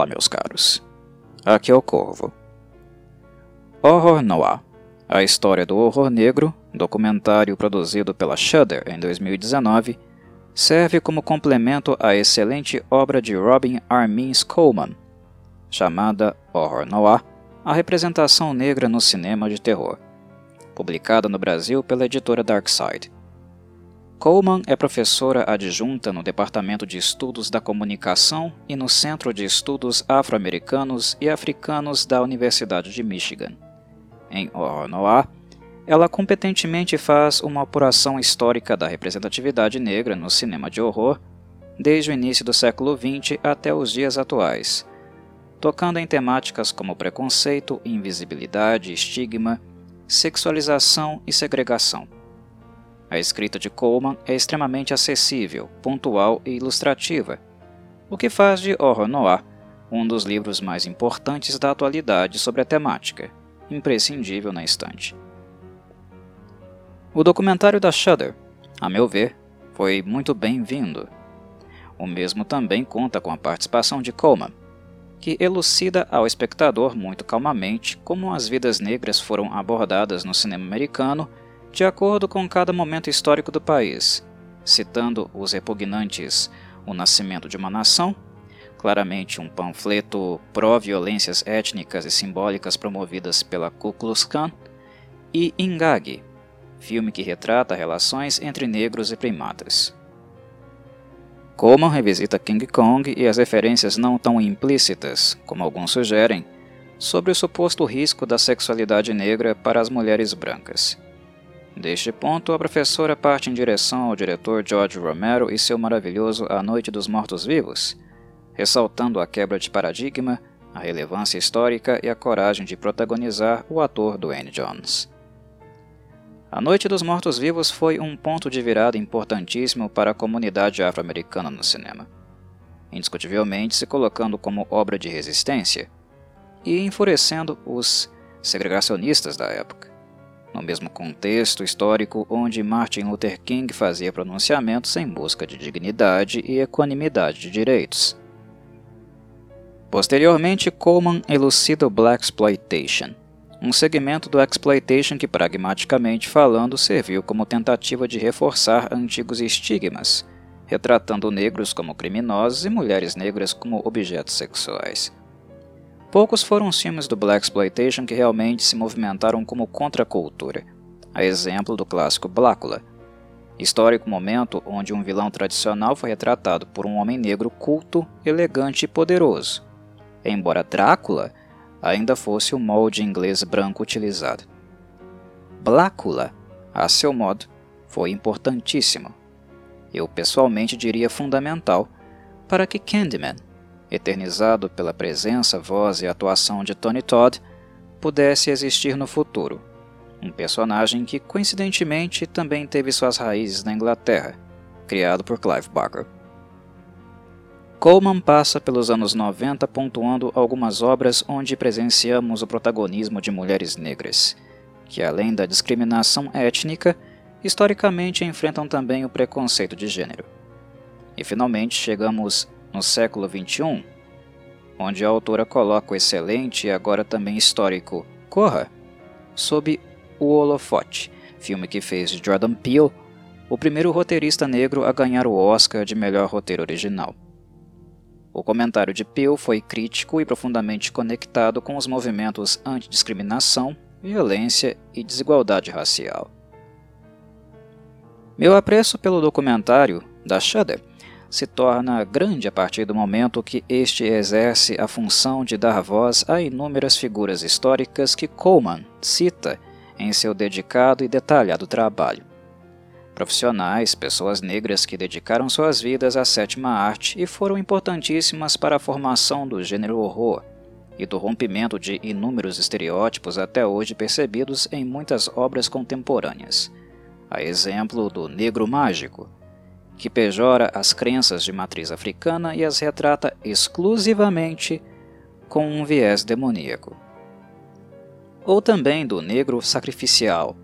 Olá, meus caros. Aqui é o Corvo. Horror Noir A História do Horror Negro, documentário produzido pela Shudder em 2019, serve como complemento à excelente obra de Robin Armin Coleman, chamada Horror Noir A Representação Negra no Cinema de Terror, publicada no Brasil pela editora Darkside. Coleman é professora adjunta no Departamento de Estudos da Comunicação e no Centro de Estudos Afro-Americanos e Africanos da Universidade de Michigan. Em Horror Noir, ela competentemente faz uma apuração histórica da representatividade negra no cinema de horror desde o início do século XX até os dias atuais, tocando em temáticas como preconceito, invisibilidade, estigma, sexualização e segregação. A escrita de Coleman é extremamente acessível, pontual e ilustrativa, o que faz de Horror Noir um dos livros mais importantes da atualidade sobre a temática, imprescindível na estante. O documentário da Shudder, a meu ver, foi muito bem-vindo. O mesmo também conta com a participação de Coleman, que elucida ao espectador muito calmamente como as vidas negras foram abordadas no cinema americano de acordo com cada momento histórico do país, citando os repugnantes O Nascimento de uma Nação, claramente um panfleto pró-violências étnicas e simbólicas promovidas pela Ku Klux Klan, e Ingag, filme que retrata relações entre negros e primatas. Coleman revisita King Kong e as referências não tão implícitas, como alguns sugerem, sobre o suposto risco da sexualidade negra para as mulheres brancas. Deste ponto, a professora parte em direção ao diretor George Romero e seu maravilhoso A Noite dos Mortos-Vivos, ressaltando a quebra de paradigma, a relevância histórica e a coragem de protagonizar o ator Dwayne Jones. A Noite dos Mortos-Vivos foi um ponto de virada importantíssimo para a comunidade afro-americana no cinema, indiscutivelmente se colocando como obra de resistência e enfurecendo os segregacionistas da época no mesmo contexto histórico onde Martin Luther King fazia pronunciamentos em busca de dignidade e equanimidade de direitos. Posteriormente, Coleman elucida o Black Exploitation, um segmento do exploitation que, pragmaticamente falando, serviu como tentativa de reforçar antigos estigmas, retratando negros como criminosos e mulheres negras como objetos sexuais. Poucos foram os filmes do Black Exploitation que realmente se movimentaram como contracultura, a exemplo do clássico Blácula, histórico momento onde um vilão tradicional foi retratado por um homem negro culto, elegante e poderoso, embora Drácula ainda fosse o molde inglês branco utilizado. Blácula, a seu modo, foi importantíssimo. Eu pessoalmente diria fundamental para que Candyman eternizado pela presença, voz e atuação de Tony Todd, pudesse existir no futuro. Um personagem que, coincidentemente, também teve suas raízes na Inglaterra, criado por Clive Barker. Coleman passa pelos anos 90 pontuando algumas obras onde presenciamos o protagonismo de mulheres negras, que além da discriminação étnica, historicamente enfrentam também o preconceito de gênero. E finalmente chegamos no século XXI, onde a autora coloca o excelente e agora também histórico Corra sob o holofote, filme que fez Jordan Peele o primeiro roteirista negro a ganhar o Oscar de melhor roteiro original. O comentário de Peele foi crítico e profundamente conectado com os movimentos antidiscriminação, violência e desigualdade racial. Meu apreço pelo documentário da Shudder se torna grande a partir do momento que este exerce a função de dar voz a inúmeras figuras históricas que Coleman cita em seu dedicado e detalhado trabalho. Profissionais, pessoas negras que dedicaram suas vidas à sétima arte e foram importantíssimas para a formação do gênero horror e do rompimento de inúmeros estereótipos até hoje percebidos em muitas obras contemporâneas. A exemplo do negro mágico, que pejora as crenças de matriz africana e as retrata exclusivamente com um viés demoníaco. Ou também do negro sacrificial,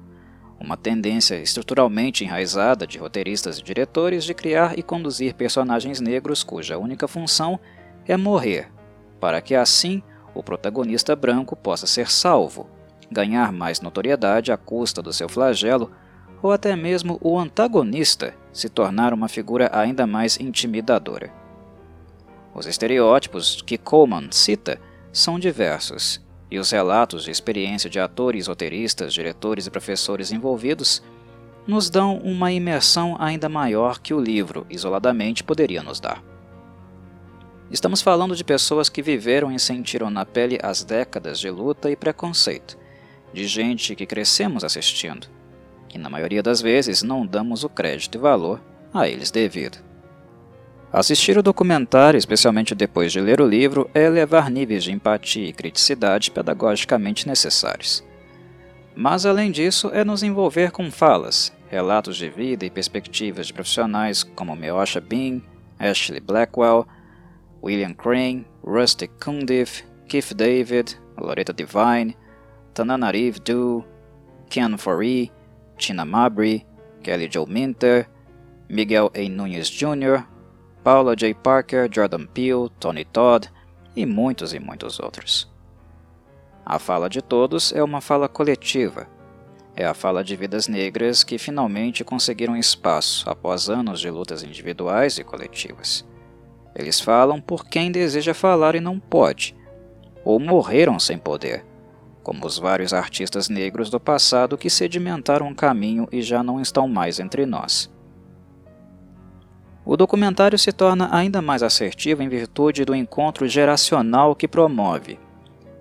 uma tendência estruturalmente enraizada de roteiristas e diretores de criar e conduzir personagens negros cuja única função é morrer, para que assim o protagonista branco possa ser salvo, ganhar mais notoriedade à custa do seu flagelo, ou até mesmo o antagonista se tornar uma figura ainda mais intimidadora. Os estereótipos que Coleman cita são diversos, e os relatos de experiência de atores, roteiristas, diretores e professores envolvidos nos dão uma imersão ainda maior que o livro isoladamente poderia nos dar. Estamos falando de pessoas que viveram e sentiram na pele as décadas de luta e preconceito, de gente que crescemos assistindo, que na maioria das vezes não damos o crédito e valor a eles devido. Assistir o documentário, especialmente depois de ler o livro, é elevar níveis de empatia e criticidade pedagogicamente necessários. Mas, além disso, é nos envolver com falas, relatos de vida e perspectivas de profissionais como Meosha Bean, Ashley Blackwell, William Crane, Rusty Cundiff, Keith David, Loretta Devine, Tananarive Du, Ken Foree, Tina Mabry, Kelly Joe Minter, Miguel A. Nunes Jr., Paula J. Parker, Jordan Peele, Tony Todd e muitos e muitos outros. A fala de todos é uma fala coletiva. É a fala de vidas negras que finalmente conseguiram espaço após anos de lutas individuais e coletivas. Eles falam por quem deseja falar e não pode, ou morreram sem poder, como os vários artistas negros do passado que sedimentaram o caminho e já não estão mais entre nós. O documentário se torna ainda mais assertivo em virtude do encontro geracional que promove,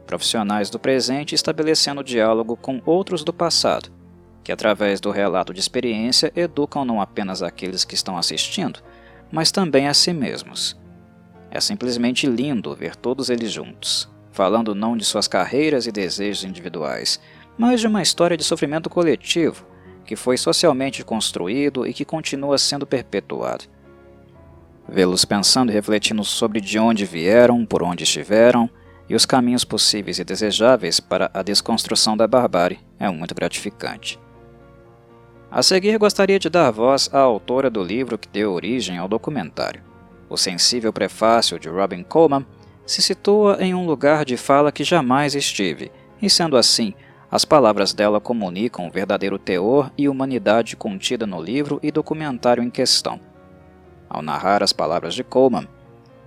profissionais do presente estabelecendo diálogo com outros do passado, que através do relato de experiência educam não apenas aqueles que estão assistindo, mas também a si mesmos. É simplesmente lindo ver todos eles juntos, falando não de suas carreiras e desejos individuais, mas de uma história de sofrimento coletivo que foi socialmente construído e que continua sendo perpetuado. Vê-los pensando e refletindo sobre de onde vieram, por onde estiveram e os caminhos possíveis e desejáveis para a desconstrução da barbárie é muito gratificante. A seguir, gostaria de dar voz à autora do livro que deu origem ao documentário. O sensível prefácio de Robin Coleman se situa em um lugar de fala que jamais estive, e sendo assim, as palavras dela comunicam o verdadeiro teor e humanidade contida no livro e documentário em questão. Ao narrar as palavras de Coleman,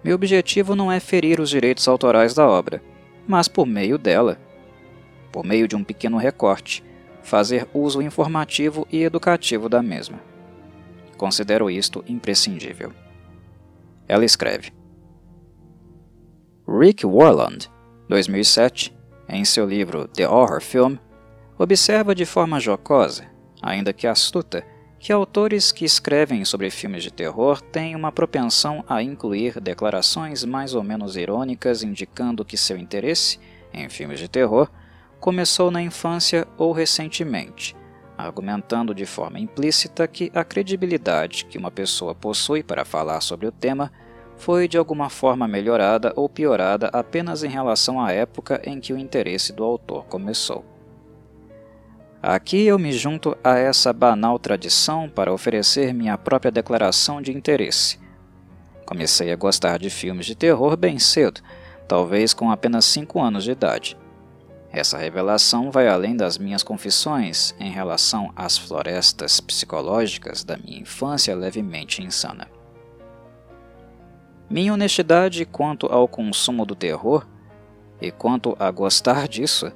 meu objetivo não é ferir os direitos autorais da obra, mas por meio dela, por meio de um pequeno recorte, fazer uso informativo e educativo da mesma. Considero isto imprescindível. Ela escreve: Rick Warland, 2007, em seu livro The Horror Film, observa de forma jocosa, ainda que astuta, que autores que escrevem sobre filmes de terror têm uma propensão a incluir declarações mais ou menos irônicas indicando que seu interesse em filmes de terror começou na infância ou recentemente, argumentando de forma implícita que a credibilidade que uma pessoa possui para falar sobre o tema foi de alguma forma melhorada ou piorada apenas em relação à época em que o interesse do autor começou. Aqui eu me junto a essa banal tradição para oferecer minha própria declaração de interesse. Comecei a gostar de filmes de terror bem cedo, talvez com apenas 5 anos de idade. Essa revelação vai além das minhas confissões em relação às florestas psicológicas da minha infância levemente insana. Minha honestidade quanto ao consumo do terror e quanto a gostar disso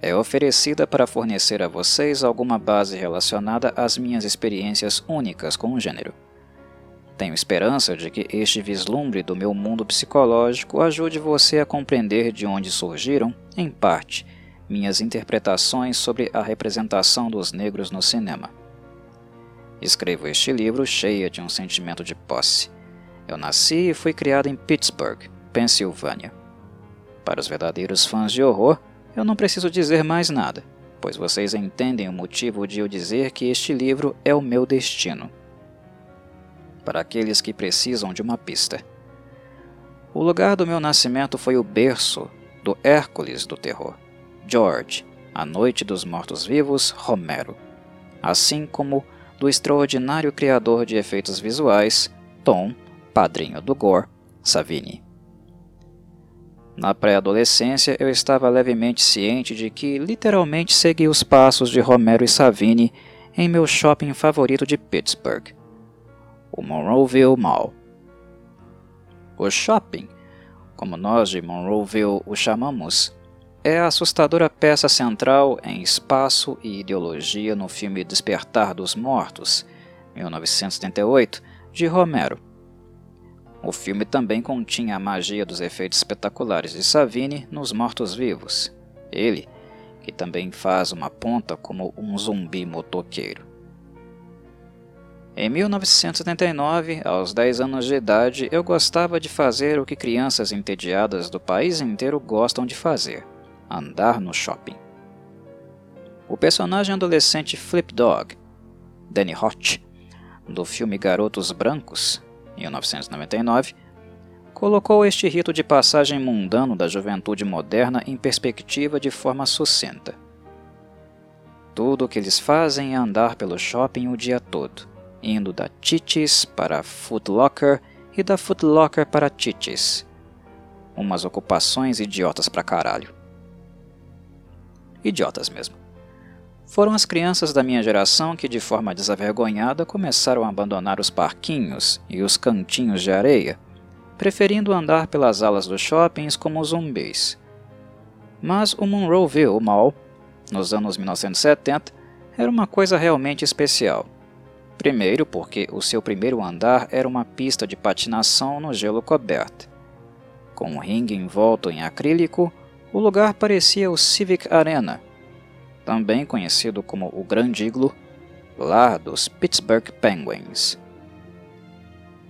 é oferecida para fornecer a vocês alguma base relacionada às minhas experiências únicas com o gênero. Tenho esperança de que este vislumbre do meu mundo psicológico ajude você a compreender de onde surgiram, em parte, minhas interpretações sobre a representação dos negros no cinema. Escrevo este livro cheia de um sentimento de posse. Eu nasci e fui criado em Pittsburgh, Pensilvânia. Para os verdadeiros fãs de horror, eu não preciso dizer mais nada, pois vocês entendem o motivo de eu dizer que este livro é o meu destino para aqueles que precisam de uma pista. O lugar do meu nascimento foi o berço do Hércules do terror, George, A Noite dos Mortos-Vivos, Romero, assim como do extraordinário criador de efeitos visuais, Tom, padrinho do gore, Savini. Na pré-adolescência, eu estava levemente ciente de que literalmente segui os passos de Romero e Savini em meu shopping favorito de Pittsburgh, o Monroeville Mall. O shopping, como nós de Monroeville o chamamos, é a assustadora peça central em espaço e ideologia no filme Despertar dos Mortos, 1978, de Romero. O filme também continha a magia dos efeitos espetaculares de Savini nos mortos-vivos. Ele, que também faz uma ponta como um zumbi motoqueiro. Em 1979, aos 10 anos de idade, eu gostava de fazer o que crianças entediadas do país inteiro gostam de fazer andar no shopping. O personagem adolescente Flip Dog, Danny Hotch, do filme Garotos Brancos, 1999, colocou este rito de passagem mundano da juventude moderna em perspectiva de forma sucinta. Tudo o que eles fazem é andar pelo shopping o dia todo, indo da Titis para Foot Locker e da Foot Locker para Titis. Umas ocupações idiotas pra caralho idiotas mesmo. Foram as crianças da minha geração que, de forma desavergonhada, começaram a abandonar os parquinhos e os cantinhos de areia, preferindo andar pelas alas dos shoppings como zumbis. Mas o Monroeville Mall, nos anos 1970, era uma coisa realmente especial. Primeiro, porque o seu primeiro andar era uma pista de patinação no gelo coberto. Com um ringue envolto em acrílico, o lugar parecia o Civic Arena, também conhecido como o Grande Iglo, lar dos Pittsburgh Penguins.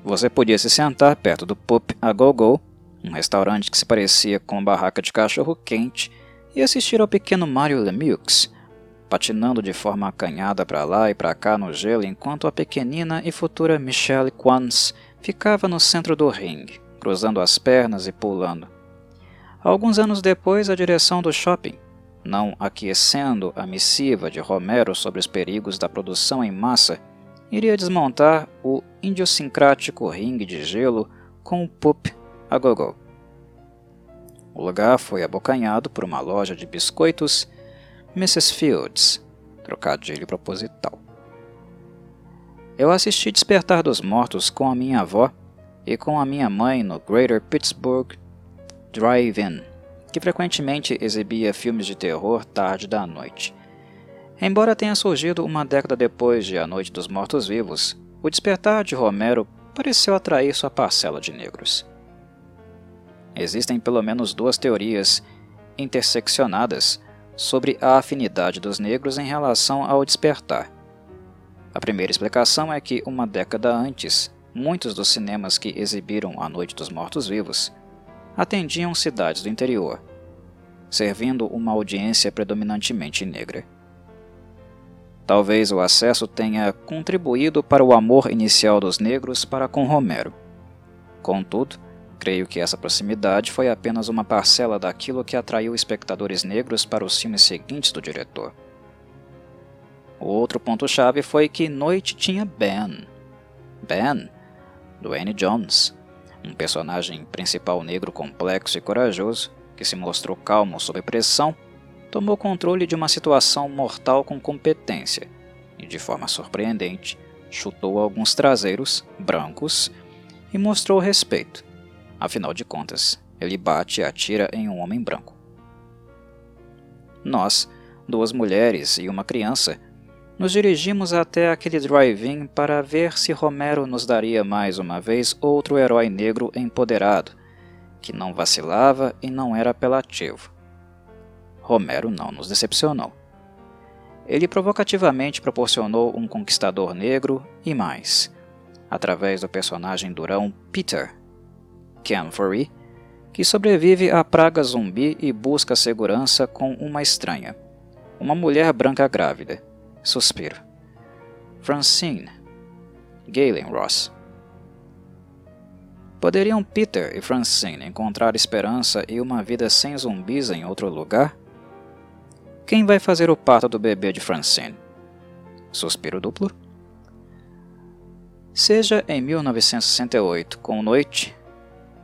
Você podia se sentar perto do Pup a Go Go, um restaurante que se parecia com uma barraca de cachorro quente, e assistir ao pequeno Mario Lemieux, patinando de forma acanhada para lá e para cá no gelo enquanto a pequenina e futura Michelle Quans ficava no centro do ringue, cruzando as pernas e pulando. Alguns anos depois, a direção do shopping, não aquecendo a missiva de Romero sobre os perigos da produção em massa, iria desmontar o idiosincrático ringue de gelo com o pup a gogô. O lugar foi abocanhado por uma loja de biscoitos Mrs. Fields, trocadilho proposital. Eu assisti Despertar dos Mortos com a minha avó e com a minha mãe no Greater Pittsburgh Drive-In, que frequentemente exibia filmes de terror tarde da noite. Embora tenha surgido uma década depois de A Noite dos Mortos-Vivos, o despertar de Romero pareceu atrair sua parcela de negros. Existem pelo menos duas teorias interseccionadas sobre a afinidade dos negros em relação ao despertar. A primeira explicação é que, uma década antes, muitos dos cinemas que exibiram A Noite dos Mortos-Vivos atendiam cidades do interior, servindo uma audiência predominantemente negra. Talvez o acesso tenha contribuído para o amor inicial dos negros para com Romero. Contudo, creio que essa proximidade foi apenas uma parcela daquilo que atraiu espectadores negros para os filmes seguintes do diretor. O outro ponto-chave foi que Noite tinha Ben. Ben, do Annie Jones, um personagem principal negro complexo e corajoso, que se mostrou calmo sob pressão, tomou controle de uma situação mortal com competência e, de forma surpreendente, chutou alguns traseiros, brancos, e mostrou respeito. Afinal de contas, ele bate e atira em um homem branco. Nós, duas mulheres e uma criança, nos dirigimos até aquele drive-in para ver se Romero nos daria mais uma vez outro herói negro empoderado, que não vacilava e não era apelativo. Romero não nos decepcionou. Ele provocativamente proporcionou um conquistador negro e mais, através do personagem durão Peter, Ken Furry, que sobrevive à praga zumbi e busca segurança com uma estranha, uma mulher branca grávida Suspiro. Francine. Galen Ross. Poderiam Peter e Francine encontrar esperança e uma vida sem zumbis em outro lugar? Quem vai fazer o parto do bebê de Francine? Suspiro duplo. Seja em 1968 com Noite,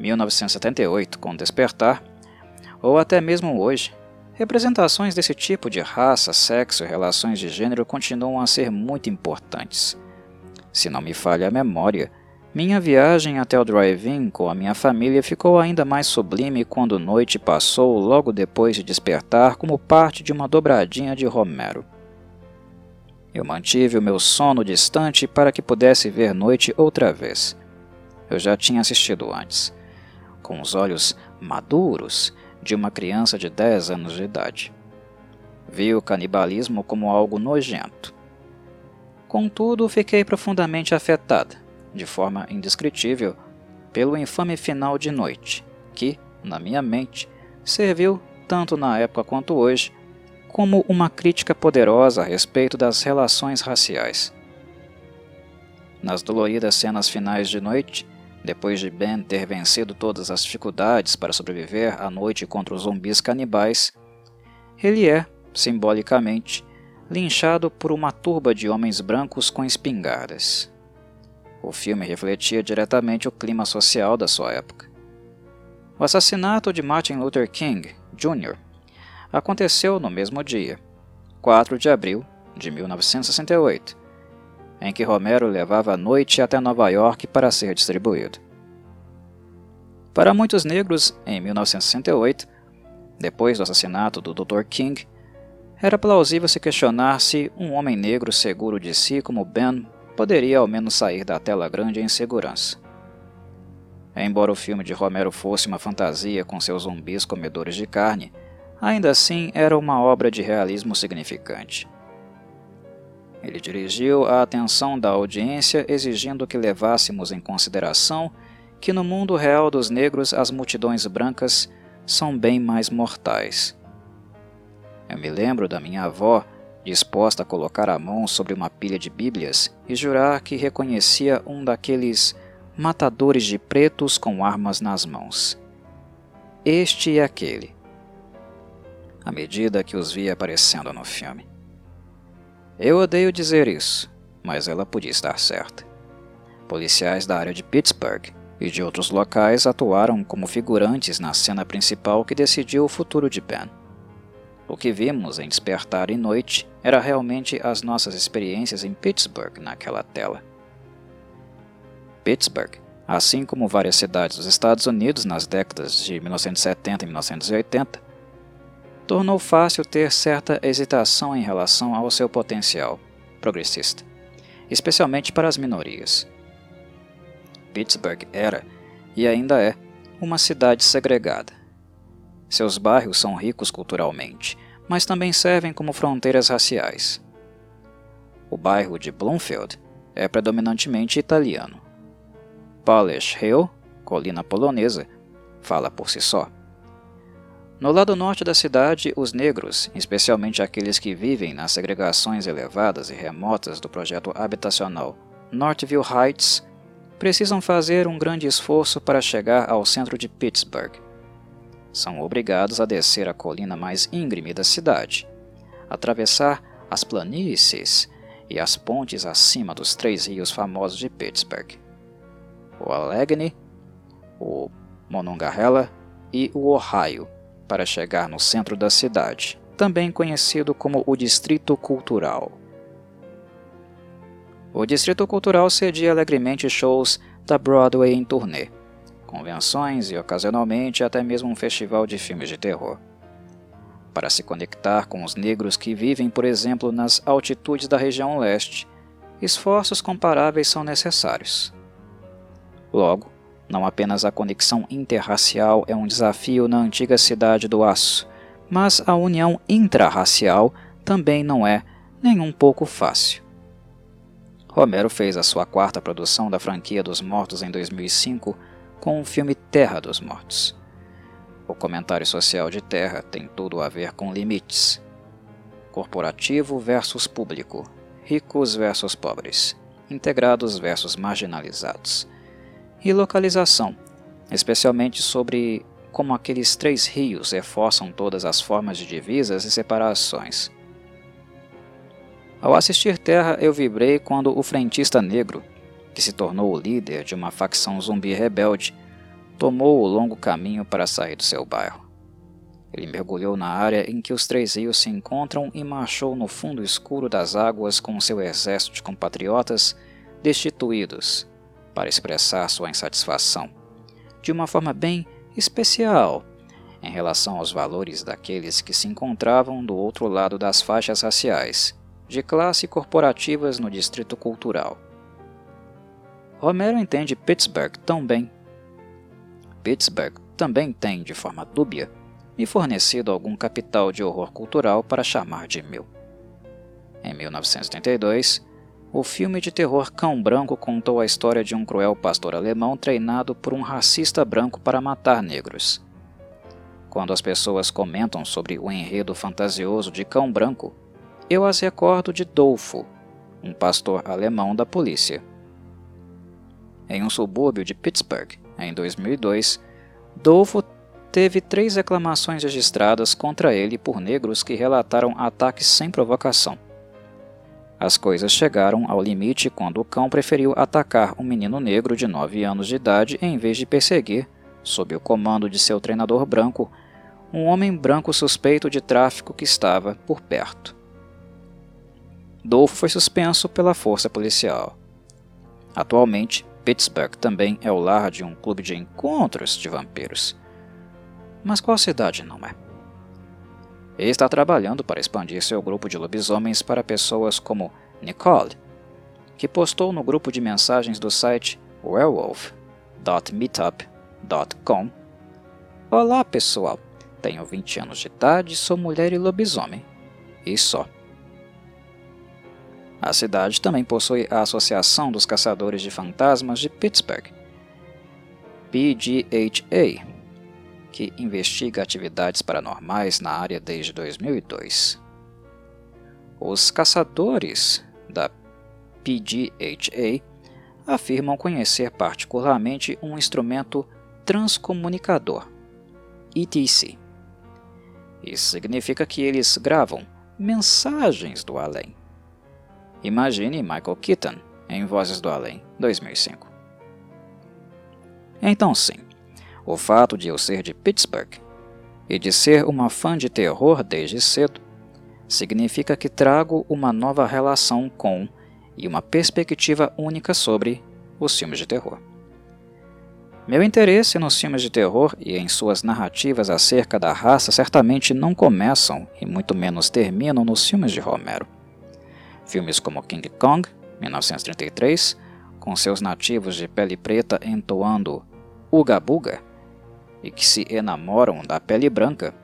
1978 com Despertar, ou até mesmo hoje, representações desse tipo de raça, sexo e relações de gênero continuam a ser muito importantes. Se não me falha a memória, minha viagem até o drive-in com a minha família ficou ainda mais sublime quando noite passou logo depois de despertar como parte de uma dobradinha de Romero. Eu mantive o meu sono distante para que pudesse ver noite outra vez. Eu já tinha assistido antes, com os olhos maduros de uma criança de 10 anos de idade. Vi o canibalismo como algo nojento. Contudo, fiquei profundamente afetada, de forma indescritível, pelo infame final de noite, que, na minha mente, serviu, tanto na época quanto hoje, como uma crítica poderosa a respeito das relações raciais. Nas doloridas cenas finais de noite, depois de Ben ter vencido todas as dificuldades para sobreviver à noite contra os zumbis canibais, ele é, simbolicamente, linchado por uma turba de homens brancos com espingardas. O filme refletia diretamente o clima social da sua época. O assassinato de Martin Luther King, Jr., aconteceu no mesmo dia, 4 de abril de 1968, em que Romero levava a noite até Nova York para ser distribuído. Para muitos negros, em 1968, depois do assassinato do Dr. King, era plausível se questionar se um homem negro seguro de si como Ben poderia ao menos sair da tela grande em segurança. Embora o filme de Romero fosse uma fantasia com seus zumbis comedores de carne, ainda assim era uma obra de realismo significante. Ele dirigiu a atenção da audiência, exigindo que levássemos em consideração que no mundo real dos negros as multidões brancas são bem mais mortais. Eu me lembro da minha avó disposta a colocar a mão sobre uma pilha de Bíblias e jurar que reconhecia um daqueles matadores de pretos com armas nas mãos. Este e aquele. À medida que os via aparecendo no filme. Eu odeio dizer isso, mas ela podia estar certa. Policiais da área de Pittsburgh e de outros locais atuaram como figurantes na cena principal que decidiu o futuro de Ben. O que vimos em Despertar e Noite era realmente as nossas experiências em Pittsburgh naquela tela. Pittsburgh, assim como várias cidades dos Estados Unidos nas décadas de 1970 e 1980, tornou fácil ter certa hesitação em relação ao seu potencial progressista, especialmente para as minorias. Pittsburgh era, e ainda é, uma cidade segregada. Seus bairros são ricos culturalmente, mas também servem como fronteiras raciais. O bairro de Bloomfield é predominantemente italiano. Polish Hill, colina polonesa, fala por si só. No lado norte da cidade, os negros, especialmente aqueles que vivem nas segregações elevadas e remotas do projeto habitacional Northville Heights, precisam fazer um grande esforço para chegar ao centro de Pittsburgh. São obrigados a descer a colina mais íngreme da cidade, atravessar as planícies e as pontes acima dos três rios famosos de Pittsburgh: o Allegheny, o Monongahela e o Ohio para chegar no centro da cidade, também conhecido como o Distrito Cultural. O Distrito Cultural cedia alegremente shows da Broadway em turnê, convenções e ocasionalmente até mesmo um festival de filmes de terror. Para se conectar com os negros que vivem, por exemplo, nas altitudes da região leste, esforços comparáveis são necessários. Logo, não apenas a conexão interracial é um desafio na antiga cidade do aço, mas a união intrarracial também não é nem um pouco fácil. Romero fez a sua quarta produção da franquia dos Mortos em 2005 com o filme Terra dos Mortos. O comentário social de Terra tem tudo a ver com limites. Corporativo versus público, ricos versus pobres, integrados versus marginalizados e localização, especialmente sobre como aqueles três rios reforçam todas as formas de divisas e separações. Ao assistir Terra, eu vibrei quando o frentista negro, que se tornou o líder de uma facção zumbi rebelde, tomou o longo caminho para sair do seu bairro. Ele mergulhou na área em que os três rios se encontram e marchou no fundo escuro das águas com seu exército de compatriotas destituídos, para expressar sua insatisfação, de uma forma bem especial em relação aos valores daqueles que se encontravam do outro lado das faixas raciais, de classe corporativas no distrito cultural. Romero entende Pittsburgh tão bem. Pittsburgh também tem, de forma dúbia, me fornecido algum capital de horror cultural para chamar de meu. Em 1982, o filme de terror Cão Branco contou a história de um cruel pastor alemão treinado por um racista branco para matar negros. Quando as pessoas comentam sobre o enredo fantasioso de Cão Branco, eu as recordo de Dolfo, um pastor alemão da polícia. Em um subúrbio de Pittsburgh, em 2002, Dolfo teve três reclamações registradas contra ele por negros que relataram ataques sem provocação. As coisas chegaram ao limite quando o cão preferiu atacar um menino negro de 9 anos de idade em vez de perseguir, sob o comando de seu treinador branco, um homem branco suspeito de tráfico que estava por perto. Dolfo foi suspenso pela força policial. Atualmente, Pittsburgh também é o lar de um clube de encontros de vampiros. Mas qual cidade não é? Ele está trabalhando para expandir seu grupo de lobisomens para pessoas como Nicole, que postou no grupo de mensagens do site werewolf.meetup.com Olá pessoal, tenho 20 anos de idade, sou mulher e lobisomem. E só. A cidade também possui a Associação dos Caçadores de Fantasmas de Pittsburgh, PGHA, que investiga atividades paranormais na área desde 2002. Os caçadores da PGHA afirmam conhecer particularmente um instrumento transcomunicador, ETC. Isso significa que eles gravam mensagens do além Imagine Michael Keaton em Vozes do Além, 2005. Então, sim, o fato de eu ser de Pittsburgh e de ser uma fã de terror desde cedo significa que trago uma nova relação com e uma perspectiva única sobre os filmes de terror. Meu interesse nos filmes de terror e em suas narrativas acerca da raça certamente não começam e muito menos terminam nos filmes de Romero. Filmes como King Kong, 1933, com seus nativos de pele preta entoando Uga Buga e que se enamoram da pele branca,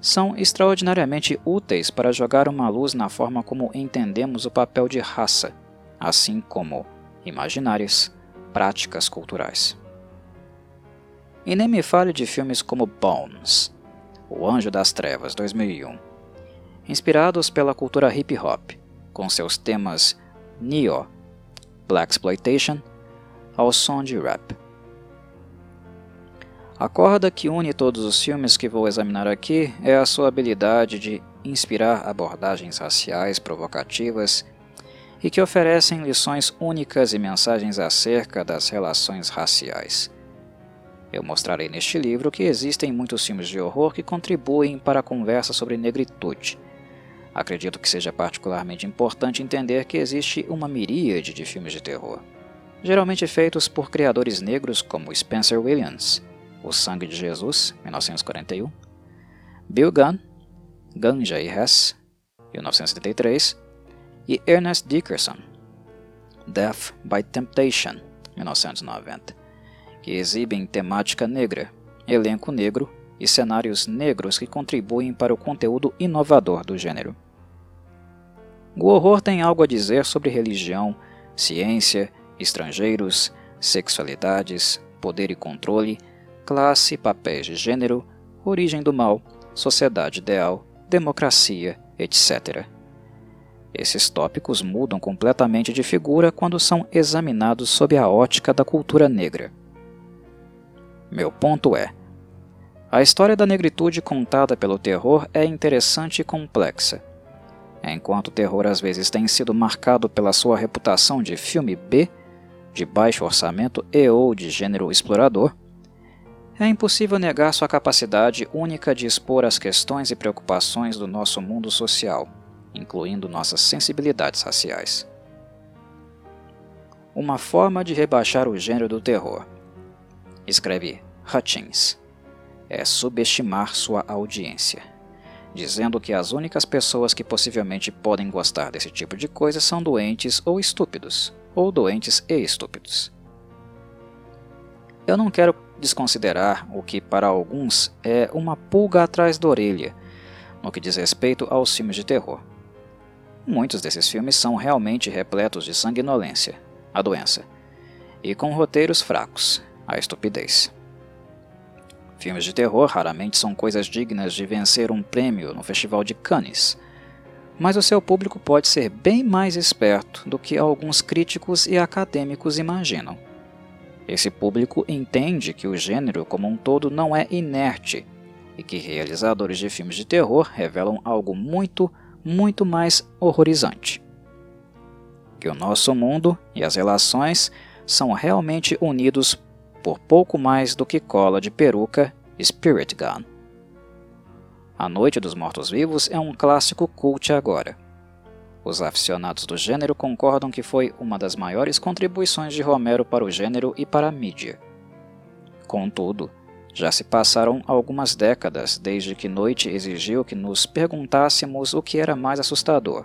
são extraordinariamente úteis para jogar uma luz na forma como entendemos o papel de raça, assim como imaginárias, práticas culturais. E nem me fale de filmes como Bones, O Anjo das Trevas, 2001, inspirados pela cultura hip hop, com seus temas neo, black exploitation, ao som de rap. A corda que une todos os filmes que vou examinar aqui é a sua habilidade de inspirar abordagens raciais provocativas e que oferecem lições únicas e mensagens acerca das relações raciais. Eu mostrarei neste livro que existem muitos filmes de horror que contribuem para a conversa sobre negritude, Acredito que seja particularmente importante entender que existe uma miríade de filmes de terror, geralmente feitos por criadores negros como Spencer Williams, O Sangue de Jesus, 1941, Bill Gunn, Ganja e Hess, 1973, e Ernest Dickerson, Death by Temptation, 1990, que exibem temática negra, elenco negro e cenários negros que contribuem para o conteúdo inovador do gênero. O horror tem algo a dizer sobre religião, ciência, estrangeiros, sexualidades, poder e controle, classe, papéis de gênero, origem do mal, sociedade ideal, democracia, etc. Esses tópicos mudam completamente de figura quando são examinados sob a ótica da cultura negra. Meu ponto é: a história da negritude contada pelo terror é interessante e complexa Enquanto o terror às vezes tem sido marcado pela sua reputação de filme B, de baixo orçamento e ou de gênero explorador, é impossível negar sua capacidade única de expor as questões e preocupações do nosso mundo social, incluindo nossas sensibilidades raciais. Uma forma de rebaixar o gênero do terror, escreve Hutchins, é subestimar sua audiência, dizendo que as únicas pessoas que possivelmente podem gostar desse tipo de coisa são doentes ou estúpidos, ou doentes e estúpidos. Eu não quero desconsiderar o que para alguns é uma pulga atrás da orelha no que diz respeito aos filmes de terror. Muitos desses filmes são realmente repletos de sanguinolência, a doença, e com roteiros fracos, a estupidez. Filmes de terror raramente são coisas dignas de vencer um prêmio no Festival de Cannes, mas o seu público pode ser bem mais esperto do que alguns críticos e acadêmicos imaginam. Esse público entende que o gênero como um todo não é inerte e que realizadores de filmes de terror revelam algo muito, muito mais horrorizante. Que o nosso mundo e as relações são realmente unidos por pouco mais do que cola de peruca Spirit Gun. A Noite dos Mortos-Vivos é um clássico cult agora os aficionados do gênero concordam que foi uma das maiores contribuições de Romero para o gênero e para a mídia. Contudo, já se passaram algumas décadas desde que Noite exigiu que nos perguntássemos o que era mais assustador: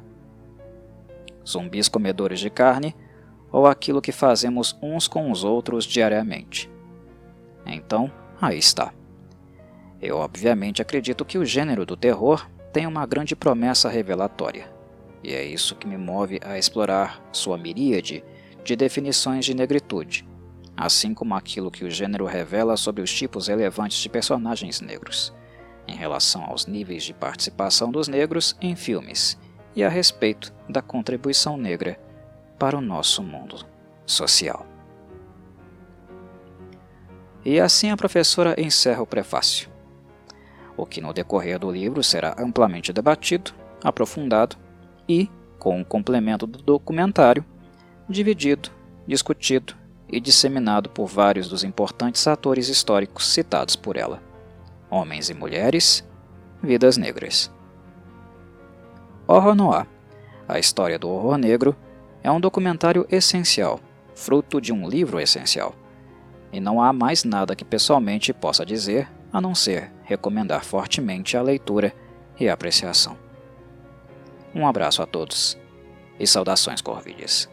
zumbis comedores de carne ou aquilo que fazemos uns com os outros diariamente. Então, aí está. Eu obviamente acredito que o gênero do terror tem uma grande promessa revelatória e é isso que me move a explorar sua miríade de definições de negritude, assim como aquilo que o gênero revela sobre os tipos relevantes de personagens negros, em relação aos níveis de participação dos negros em filmes e a respeito da contribuição negra para o nosso mundo social. E assim a professora encerra o prefácio, o que no decorrer do livro será amplamente debatido, aprofundado e, com o complemento do documentário, dividido, discutido e disseminado por vários dos importantes atores históricos citados por ela: homens e mulheres, vidas negras. Horror Noir A História do Horror Negro é um documentário essencial, fruto de um livro essencial, e não há mais nada que pessoalmente possa dizer a não ser recomendar fortemente a leitura e a apreciação. Um abraço a todos e saudações Corvides.